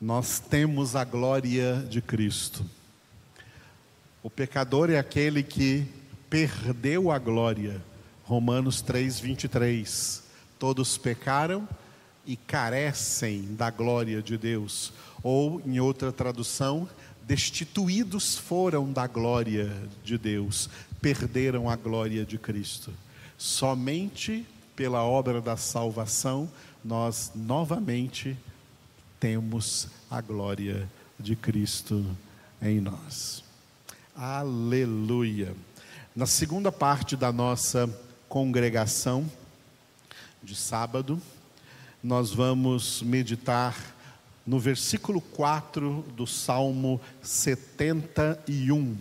Nós temos a glória de Cristo. O pecador é aquele que perdeu a glória. Romanos 3, 23. Todos pecaram e carecem da glória de Deus. Ou, em outra tradução, destituídos foram da glória de Deus, perderam a glória de Cristo. Somente pela obra da salvação nós novamente temos a glória de Cristo em nós. Aleluia. Na segunda parte da nossa congregação de sábado, nós vamos meditar no versículo 4 do Salmo 71,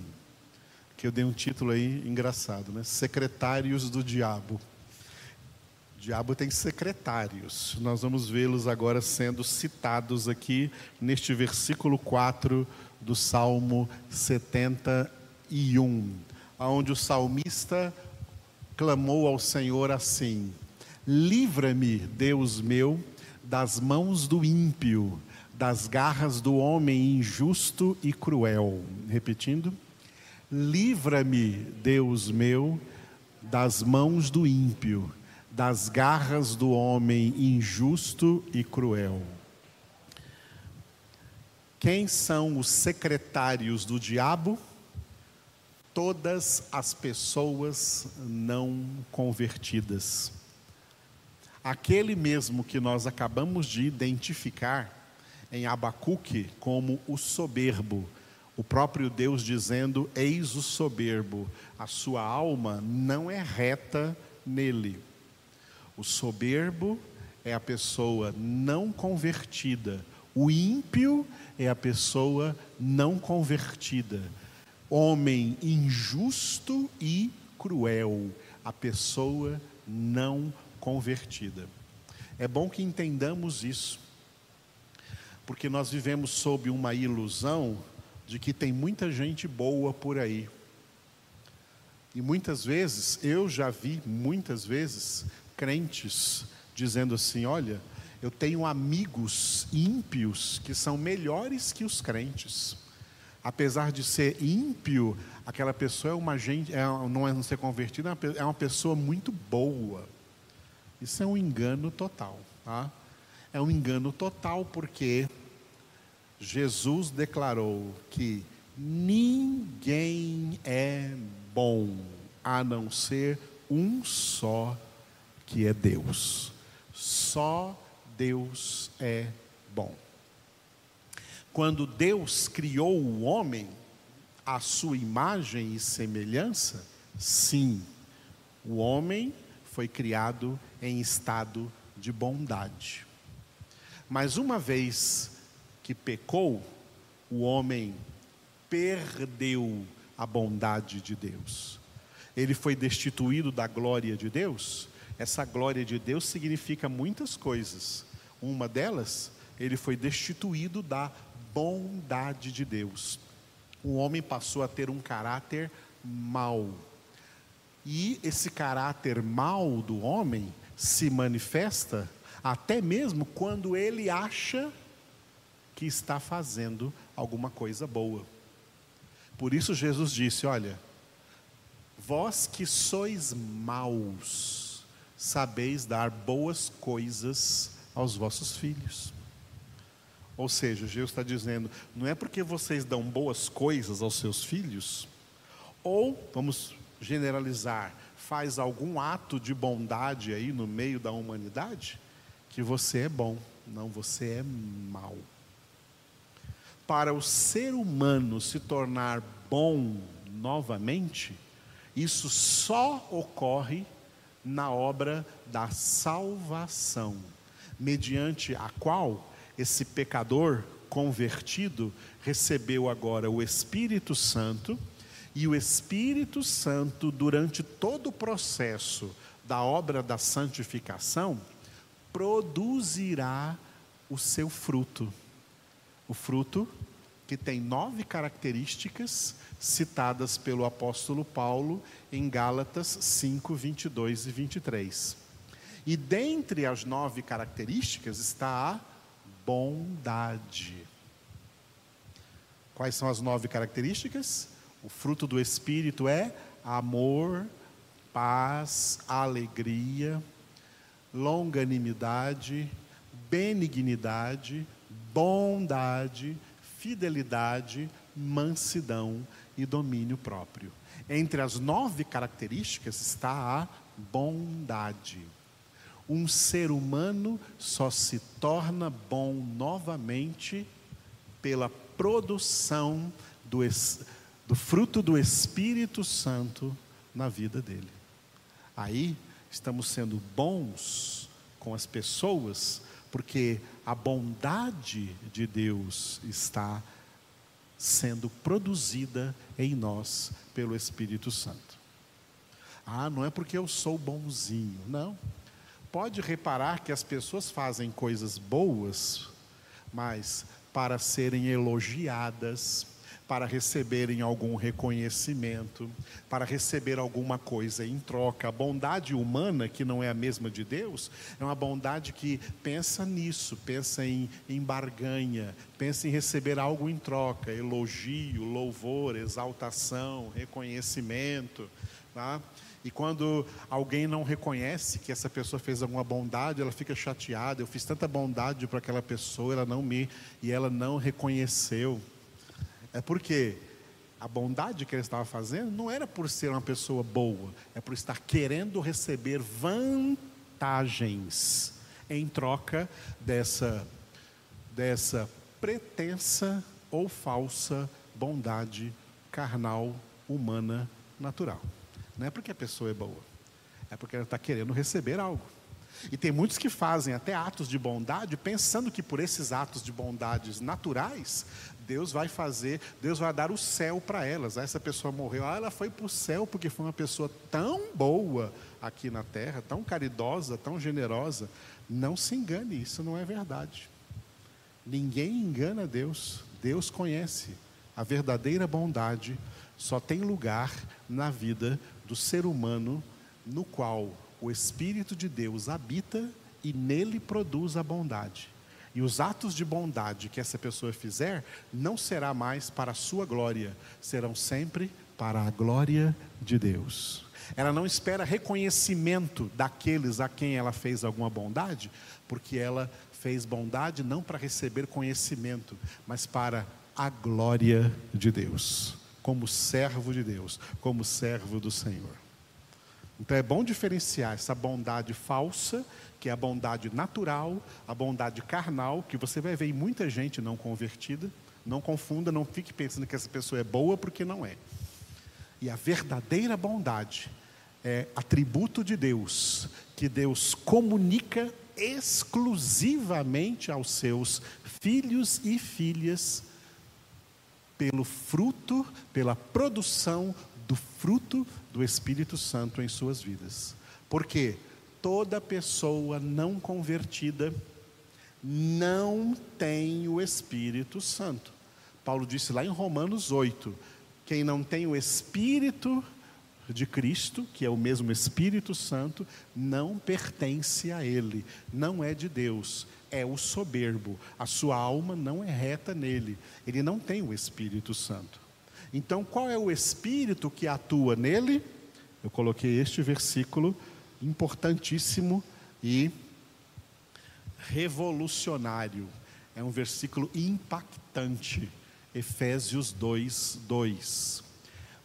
que eu dei um título aí engraçado, né? Secretários do Diabo. Diabo tem secretários. Nós vamos vê-los agora sendo citados aqui neste versículo 4 do Salmo 71, onde o salmista clamou ao Senhor assim: Livra-me, Deus meu, das mãos do ímpio, das garras do homem injusto e cruel. Repetindo: Livra-me, Deus meu, das mãos do ímpio, das garras do homem injusto e cruel. Quem são os secretários do diabo? Todas as pessoas não convertidas. Aquele mesmo que nós acabamos de identificar em Abacuque como o soberbo, o próprio Deus dizendo: Eis o soberbo, a sua alma não é reta nele. O soberbo é a pessoa não convertida, o ímpio é a pessoa não convertida. Homem injusto e cruel, a pessoa não convertida. É bom que entendamos isso, porque nós vivemos sob uma ilusão de que tem muita gente boa por aí. E muitas vezes, eu já vi muitas vezes crentes dizendo assim: olha, eu tenho amigos ímpios que são melhores que os crentes. Apesar de ser ímpio, aquela pessoa é uma gente, é, não é não ser convertida, é, é uma pessoa muito boa. Isso é um engano total, tá? É um engano total porque Jesus declarou que ninguém é bom a não ser um só, que é Deus. Só Deus é bom. Quando Deus criou o homem, à sua imagem e semelhança, sim, o homem foi criado em estado de bondade. Mas uma vez que pecou, o homem perdeu a bondade de Deus. Ele foi destituído da glória de Deus. Essa glória de Deus significa muitas coisas. Uma delas, ele foi destituído da bondade de Deus. O homem passou a ter um caráter mau. E esse caráter mau do homem se manifesta até mesmo quando ele acha que está fazendo alguma coisa boa. Por isso Jesus disse: Olha, vós que sois maus, sabeis dar boas coisas aos vossos filhos. Ou seja, Jesus está dizendo: não é porque vocês dão boas coisas aos seus filhos, ou, vamos generalizar, faz algum ato de bondade aí no meio da humanidade, que você é bom. Não, você é mau. Para o ser humano se tornar bom novamente, isso só ocorre na obra da salvação mediante a qual esse pecador convertido recebeu agora o Espírito Santo, e o Espírito Santo, durante todo o processo da obra da santificação, produzirá o seu fruto. O fruto que tem nove características citadas pelo apóstolo Paulo em Gálatas 5, 22 e 23. E dentre as nove características está a bondade. Quais são as nove características? O fruto do Espírito é amor, paz, alegria, longanimidade, benignidade, bondade, fidelidade, mansidão e domínio próprio. Entre as nove características está a bondade. Um ser humano só se torna bom novamente pela produção do, do fruto do Espírito Santo na vida dele. Aí estamos sendo bons com as pessoas, porque a bondade de Deus está sendo produzida em nós pelo Espírito Santo. Ah, não é porque eu sou bonzinho, não. Pode reparar que as pessoas fazem coisas boas, mas para serem elogiadas, para receberem algum reconhecimento, para receber alguma coisa em troca. A bondade humana, que não é a mesma de Deus, é uma bondade que pensa nisso, pensa em, em barganha, pensa em receber algo em troca, elogio, louvor, exaltação, reconhecimento. Tá? E quando alguém não reconhece que essa pessoa fez alguma bondade, ela fica chateada. Eu fiz tanta bondade para aquela pessoa, ela não me e ela não reconheceu. É porque a bondade que ele estava fazendo não era por ser uma pessoa boa, é por estar querendo receber vantagens em troca dessa dessa pretensa ou falsa bondade carnal, humana, natural. Não é porque a pessoa é boa, é porque ela está querendo receber algo. E tem muitos que fazem até atos de bondade, pensando que por esses atos de bondades naturais, Deus vai fazer, Deus vai dar o céu para elas. Ah, essa pessoa morreu, ah, ela foi para o céu porque foi uma pessoa tão boa aqui na terra, tão caridosa, tão generosa. Não se engane, isso não é verdade. Ninguém engana Deus. Deus conhece. A verdadeira bondade só tem lugar na vida do ser humano no qual o Espírito de Deus habita e nele produz a bondade. E os atos de bondade que essa pessoa fizer não será mais para a sua glória, serão sempre para a glória de Deus. Ela não espera reconhecimento daqueles a quem ela fez alguma bondade, porque ela fez bondade não para receber conhecimento, mas para a glória de Deus, como servo de Deus, como servo do Senhor. Então é bom diferenciar essa bondade falsa que é a bondade natural, a bondade carnal, que você vai ver em muita gente não convertida. Não confunda, não fique pensando que essa pessoa é boa porque não é. E a verdadeira bondade é atributo de Deus, que Deus comunica exclusivamente aos seus filhos e filhas pelo fruto, pela produção do fruto do Espírito Santo em suas vidas. Por quê? toda pessoa não convertida não tem o Espírito Santo. Paulo disse lá em Romanos 8: quem não tem o Espírito de Cristo, que é o mesmo Espírito Santo, não pertence a Ele, não é de Deus, é o soberbo. A sua alma não é reta nele, ele não tem o Espírito Santo. Então, qual é o Espírito que atua nele? Eu coloquei este versículo importantíssimo e revolucionário. É um versículo impactante. Efésios 2, 2.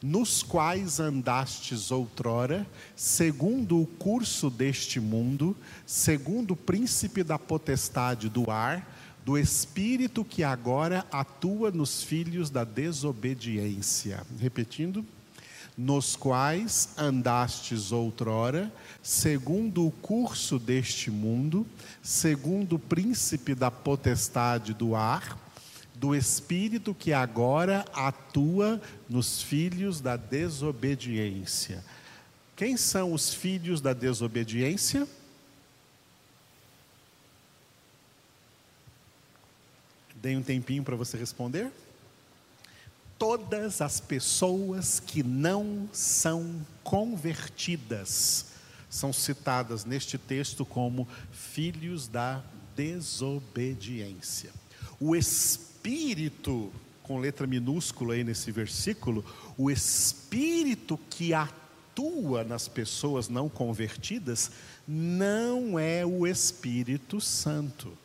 Nos quais andastes outrora, segundo o curso deste mundo, segundo o príncipe da potestade do ar, do espírito que agora atua nos filhos da desobediência. Repetindo nos quais andastes outrora, segundo o curso deste mundo, segundo o príncipe da potestade do ar, do espírito que agora atua nos filhos da desobediência. Quem são os filhos da desobediência? Dei um tempinho para você responder todas as pessoas que não são convertidas são citadas neste texto como filhos da desobediência. O espírito, com letra minúscula aí nesse versículo, o espírito que atua nas pessoas não convertidas não é o Espírito Santo.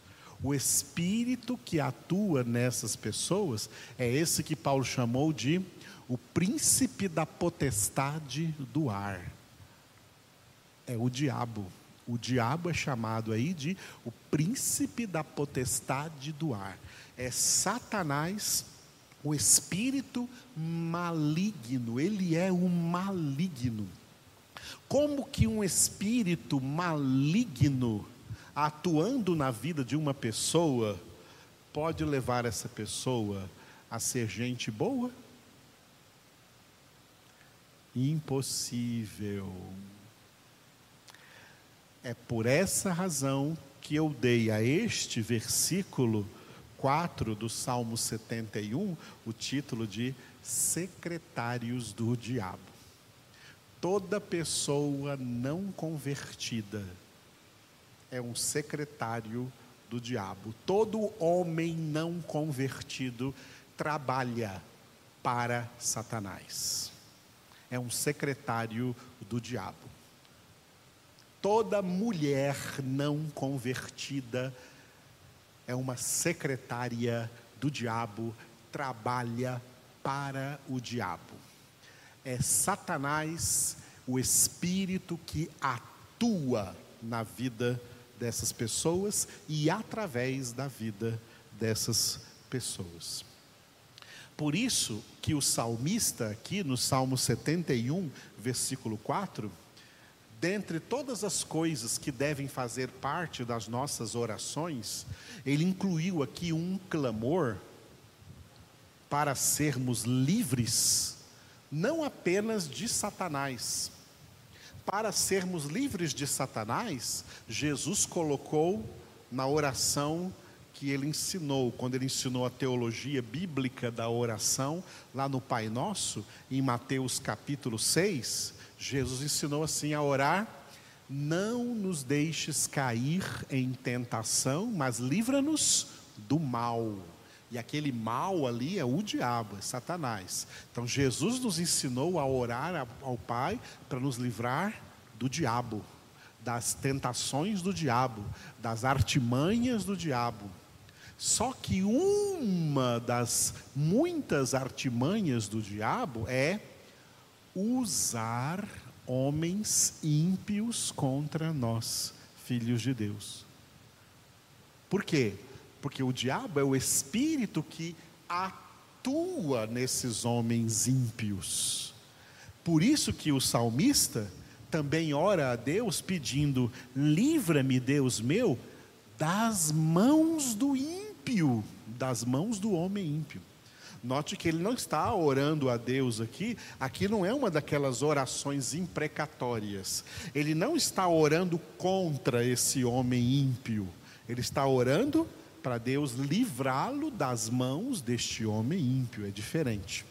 O espírito que atua nessas pessoas é esse que Paulo chamou de o príncipe da potestade do ar. É o diabo. O diabo é chamado aí de o príncipe da potestade do ar. É Satanás, o espírito maligno. Ele é o maligno. Como que um espírito maligno atuando na vida de uma pessoa pode levar essa pessoa a ser gente boa? Impossível. É por essa razão que eu dei a este versículo 4 do Salmo 71 o título de Secretários do Diabo. Toda pessoa não convertida é um secretário do diabo. Todo homem não convertido trabalha para Satanás. É um secretário do diabo toda mulher não convertida é uma secretária do diabo, trabalha para o diabo. É Satanás, o espírito que atua na vida dessas pessoas e através da vida dessas pessoas. Por isso que o salmista aqui no Salmo 71, versículo 4, dentre todas as coisas que devem fazer parte das nossas orações, ele incluiu aqui um clamor para sermos livres, não apenas de Satanás. Para sermos livres de Satanás, Jesus colocou na oração que ele ensinou, quando ele ensinou a teologia bíblica da oração, lá no Pai Nosso, em Mateus capítulo 6, Jesus ensinou assim a orar: Não nos deixes cair em tentação, mas livra-nos do mal. E aquele mal ali é o diabo, é Satanás. Então Jesus nos ensinou a orar ao Pai para nos livrar do diabo, das tentações do diabo, das artimanhas do diabo. Só que uma das muitas artimanhas do diabo é usar homens ímpios contra nós, filhos de Deus. Por quê? Porque o diabo é o espírito que atua nesses homens ímpios. Por isso que o salmista também ora a Deus pedindo: livra-me, Deus meu, das mãos do ímpio, das mãos do homem ímpio. Note que ele não está orando a Deus aqui, aqui não é uma daquelas orações imprecatórias. Ele não está orando contra esse homem ímpio, ele está orando para Deus livrá-lo das mãos deste homem ímpio, é diferente.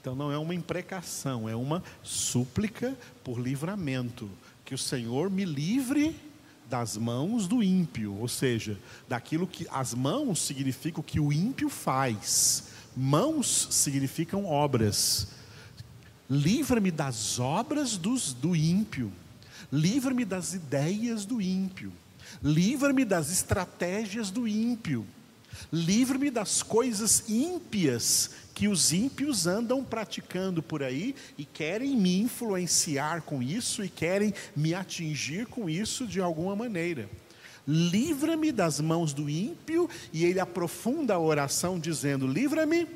Então não é uma imprecação, é uma súplica por livramento, que o Senhor me livre das mãos do ímpio, ou seja, daquilo que as mãos significam o que o ímpio faz. Mãos significam obras. Livra-me das obras dos, do ímpio. Livra-me das ideias do ímpio. Livra-me das estratégias do ímpio. Livra-me das coisas ímpias que os ímpios andam praticando por aí e querem me influenciar com isso e querem me atingir com isso de alguma maneira livra-me das mãos do ímpio, e ele aprofunda a oração dizendo: livra-me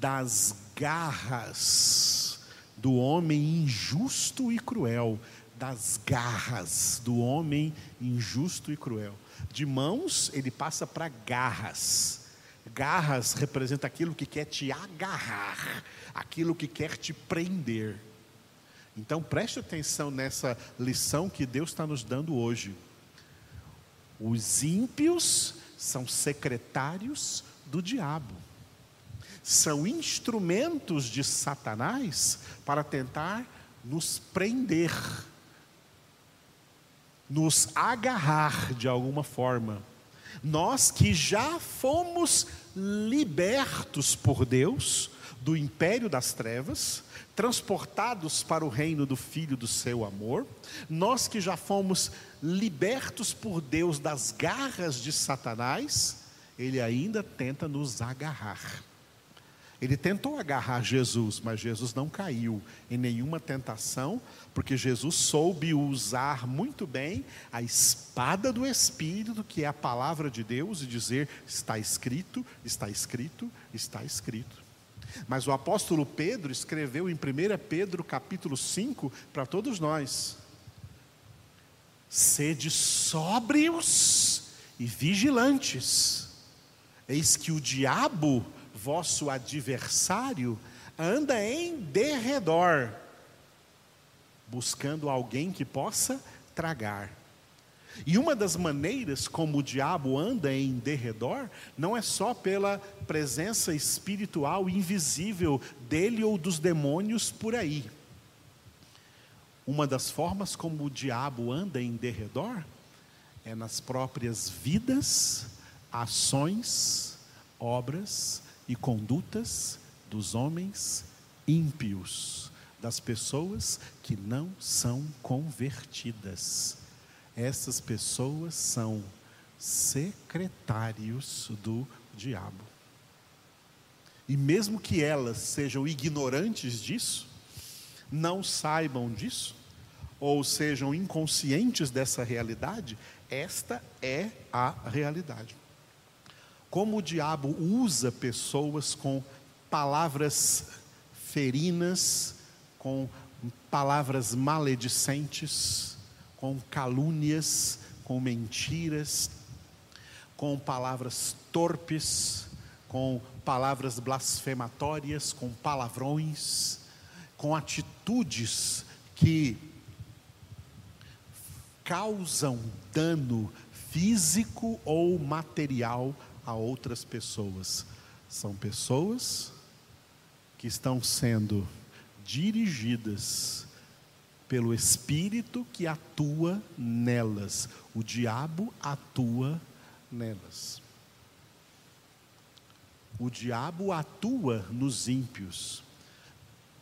das garras do homem injusto e cruel, das garras do homem injusto e cruel. De mãos, ele passa para garras. Garras representa aquilo que quer te agarrar, aquilo que quer te prender. Então preste atenção nessa lição que Deus está nos dando hoje. Os ímpios são secretários do diabo. São instrumentos de Satanás para tentar nos prender. Nos agarrar de alguma forma. Nós que já fomos libertos por Deus do império das trevas, transportados para o reino do Filho do seu amor, nós que já fomos libertos por Deus das garras de Satanás, ele ainda tenta nos agarrar. Ele tentou agarrar Jesus, mas Jesus não caiu em nenhuma tentação, porque Jesus soube usar muito bem a espada do Espírito, que é a palavra de Deus, e dizer: está escrito, está escrito, está escrito. Mas o apóstolo Pedro escreveu em 1 Pedro capítulo 5 para todos nós: sede sóbrios e vigilantes, eis que o diabo vosso adversário anda em derredor, buscando alguém que possa tragar. E uma das maneiras como o diabo anda em derredor não é só pela presença espiritual invisível dele ou dos demônios por aí. Uma das formas como o diabo anda em derredor é nas próprias vidas, ações, obras e condutas dos homens ímpios, das pessoas que não são convertidas. Essas pessoas são secretários do diabo. E mesmo que elas sejam ignorantes disso, não saibam disso, ou sejam inconscientes dessa realidade, esta é a realidade como o diabo usa pessoas com palavras ferinas, com palavras maledicentes, com calúnias, com mentiras, com palavras torpes, com palavras blasfematórias, com palavrões, com atitudes que causam dano físico ou material a outras pessoas. São pessoas que estão sendo dirigidas pelo Espírito que atua nelas. O diabo atua nelas. O diabo atua nos ímpios.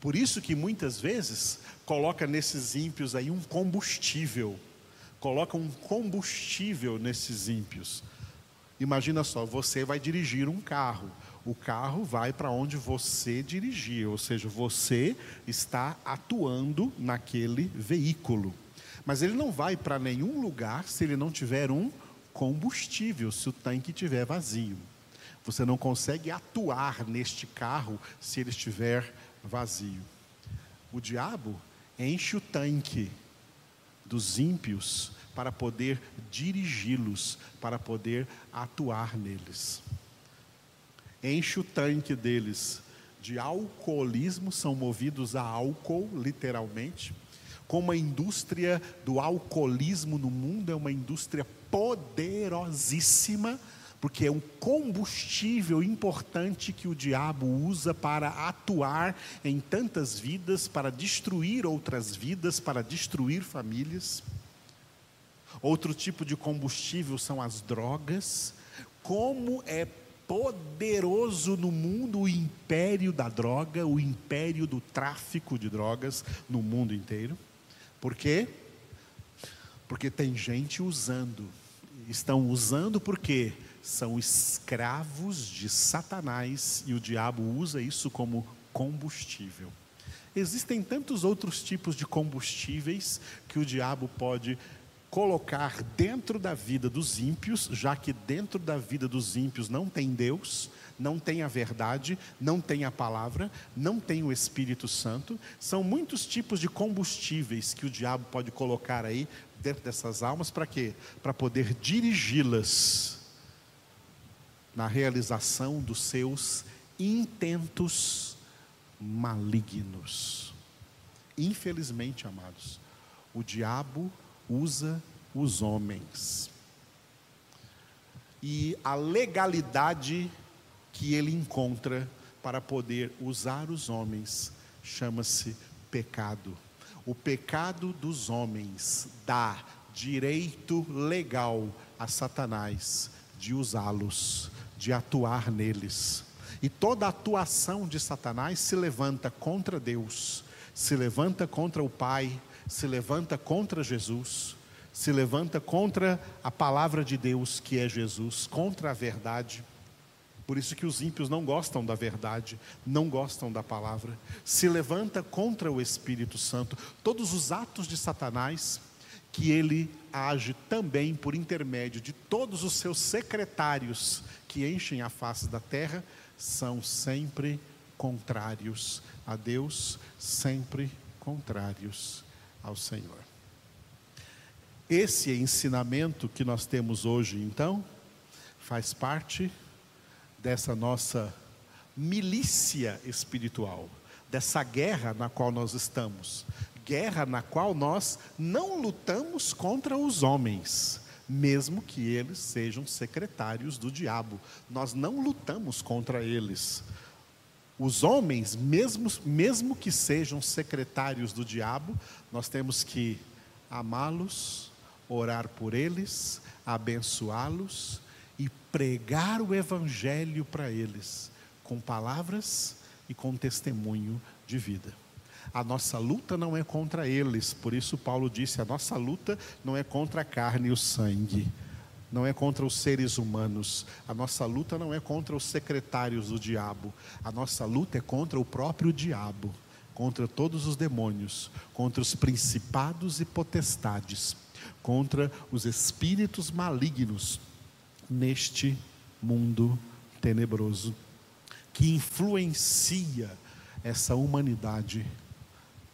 Por isso que muitas vezes coloca nesses ímpios aí um combustível. Coloca um combustível nesses ímpios. Imagina só, você vai dirigir um carro. O carro vai para onde você dirigir, ou seja, você está atuando naquele veículo. Mas ele não vai para nenhum lugar se ele não tiver um combustível, se o tanque estiver vazio. Você não consegue atuar neste carro se ele estiver vazio. O diabo enche o tanque dos ímpios para poder dirigi-los, para poder atuar neles. Enche o tanque deles de alcoolismo, são movidos a álcool, literalmente. Como a indústria do alcoolismo no mundo é uma indústria poderosíssima, porque é um combustível importante que o diabo usa para atuar em tantas vidas, para destruir outras vidas, para destruir famílias. Outro tipo de combustível são as drogas. Como é poderoso no mundo o império da droga, o império do tráfico de drogas no mundo inteiro. Por quê? Porque tem gente usando. Estão usando porque são escravos de Satanás e o diabo usa isso como combustível. Existem tantos outros tipos de combustíveis que o diabo pode colocar dentro da vida dos ímpios, já que dentro da vida dos ímpios não tem Deus, não tem a verdade, não tem a palavra, não tem o Espírito Santo. São muitos tipos de combustíveis que o diabo pode colocar aí dentro dessas almas para quê? Para poder dirigi-las na realização dos seus intentos malignos. Infelizmente, amados, o diabo usa os homens. E a legalidade que ele encontra para poder usar os homens chama-se pecado. O pecado dos homens dá direito legal a Satanás de usá-los, de atuar neles. E toda atuação de Satanás se levanta contra Deus, se levanta contra o Pai, se levanta contra Jesus, se levanta contra a palavra de Deus, que é Jesus, contra a verdade. Por isso que os ímpios não gostam da verdade, não gostam da palavra. Se levanta contra o Espírito Santo. Todos os atos de Satanás, que ele age também por intermédio de todos os seus secretários que enchem a face da terra, são sempre contrários a Deus, sempre contrários ao Senhor. Esse ensinamento que nós temos hoje, então, faz parte dessa nossa milícia espiritual, dessa guerra na qual nós estamos. Guerra na qual nós não lutamos contra os homens, mesmo que eles sejam secretários do diabo. Nós não lutamos contra eles. Os homens, mesmo, mesmo que sejam secretários do diabo, nós temos que amá-los, orar por eles, abençoá-los e pregar o Evangelho para eles, com palavras e com testemunho de vida. A nossa luta não é contra eles, por isso Paulo disse: a nossa luta não é contra a carne e o sangue, não é contra os seres humanos, a nossa luta não é contra os secretários do diabo, a nossa luta é contra o próprio diabo, contra todos os demônios, contra os principados e potestades, contra os espíritos malignos neste mundo tenebroso que influencia essa humanidade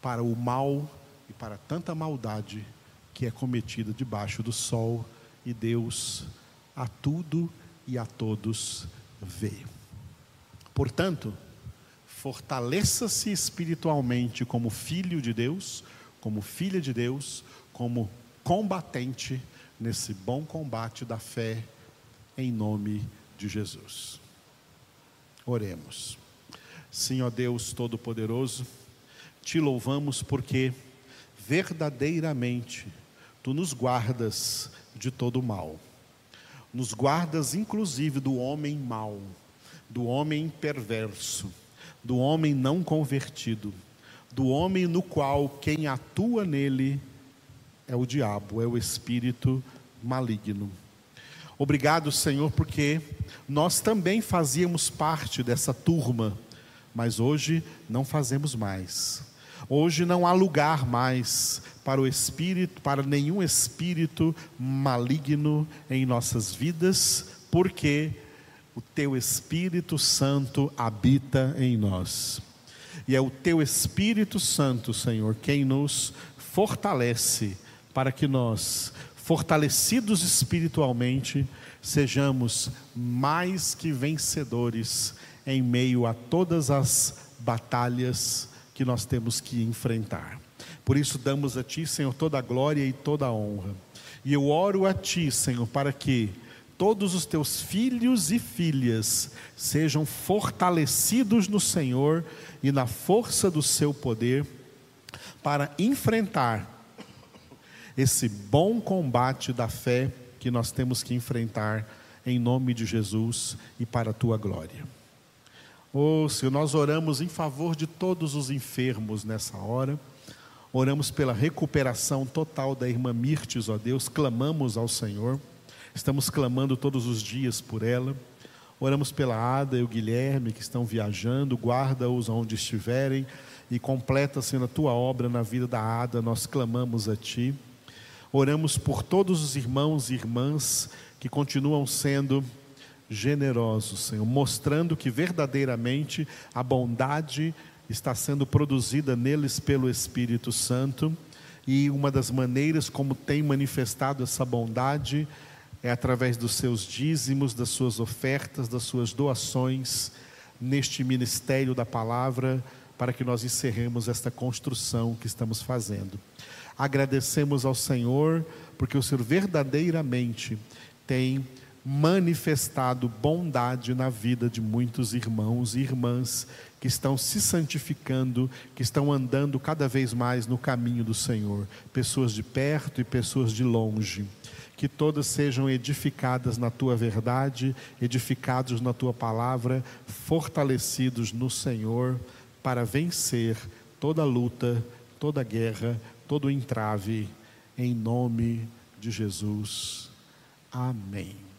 para o mal e para tanta maldade que é cometida debaixo do sol e Deus a tudo e a todos vê. Portanto, fortaleça-se espiritualmente como filho de Deus, como filha de Deus, como combatente nesse bom combate da fé em nome de Jesus. Oremos. Senhor Deus Todo-Poderoso, te louvamos porque verdadeiramente tu nos guardas de todo mal. Nos guardas inclusive do homem mau, do homem perverso, do homem não convertido, do homem no qual quem atua nele é o diabo, é o espírito maligno. Obrigado, Senhor, porque nós também fazíamos parte dessa turma, mas hoje não fazemos mais. Hoje não há lugar mais para o espírito, para nenhum espírito maligno em nossas vidas, porque o teu Espírito Santo habita em nós. E é o teu Espírito Santo, Senhor, quem nos fortalece para que nós fortalecidos espiritualmente, sejamos mais que vencedores em meio a todas as batalhas que nós temos que enfrentar. Por isso damos a Ti, Senhor, toda a glória e toda a honra. E eu oro a Ti, Senhor, para que todos os Teus filhos e filhas sejam fortalecidos no Senhor e na força do Seu poder para enfrentar esse bom combate da fé que nós temos que enfrentar em nome de Jesus e para a tua glória. Oh, Senhor, nós oramos em favor de todos os enfermos nessa hora. Oramos pela recuperação total da irmã Mirtes, ó Deus, clamamos ao Senhor. Estamos clamando todos os dias por ela. Oramos pela Ada e o Guilherme que estão viajando, guarda-os onde estiverem e completa, Senhor, a tua obra na vida da Ada. Nós clamamos a ti. Oramos por todos os irmãos e irmãs que continuam sendo generosos, Senhor, mostrando que verdadeiramente a bondade está sendo produzida neles pelo Espírito Santo. E uma das maneiras como tem manifestado essa bondade é através dos seus dízimos, das suas ofertas, das suas doações neste ministério da palavra, para que nós encerremos esta construção que estamos fazendo. Agradecemos ao Senhor, porque o Senhor verdadeiramente tem manifestado bondade na vida de muitos irmãos e irmãs que estão se santificando, que estão andando cada vez mais no caminho do Senhor, pessoas de perto e pessoas de longe. Que todas sejam edificadas na tua verdade, edificados na tua palavra, fortalecidos no Senhor para vencer toda luta, toda guerra, todo entrave, em nome de Jesus. Amém.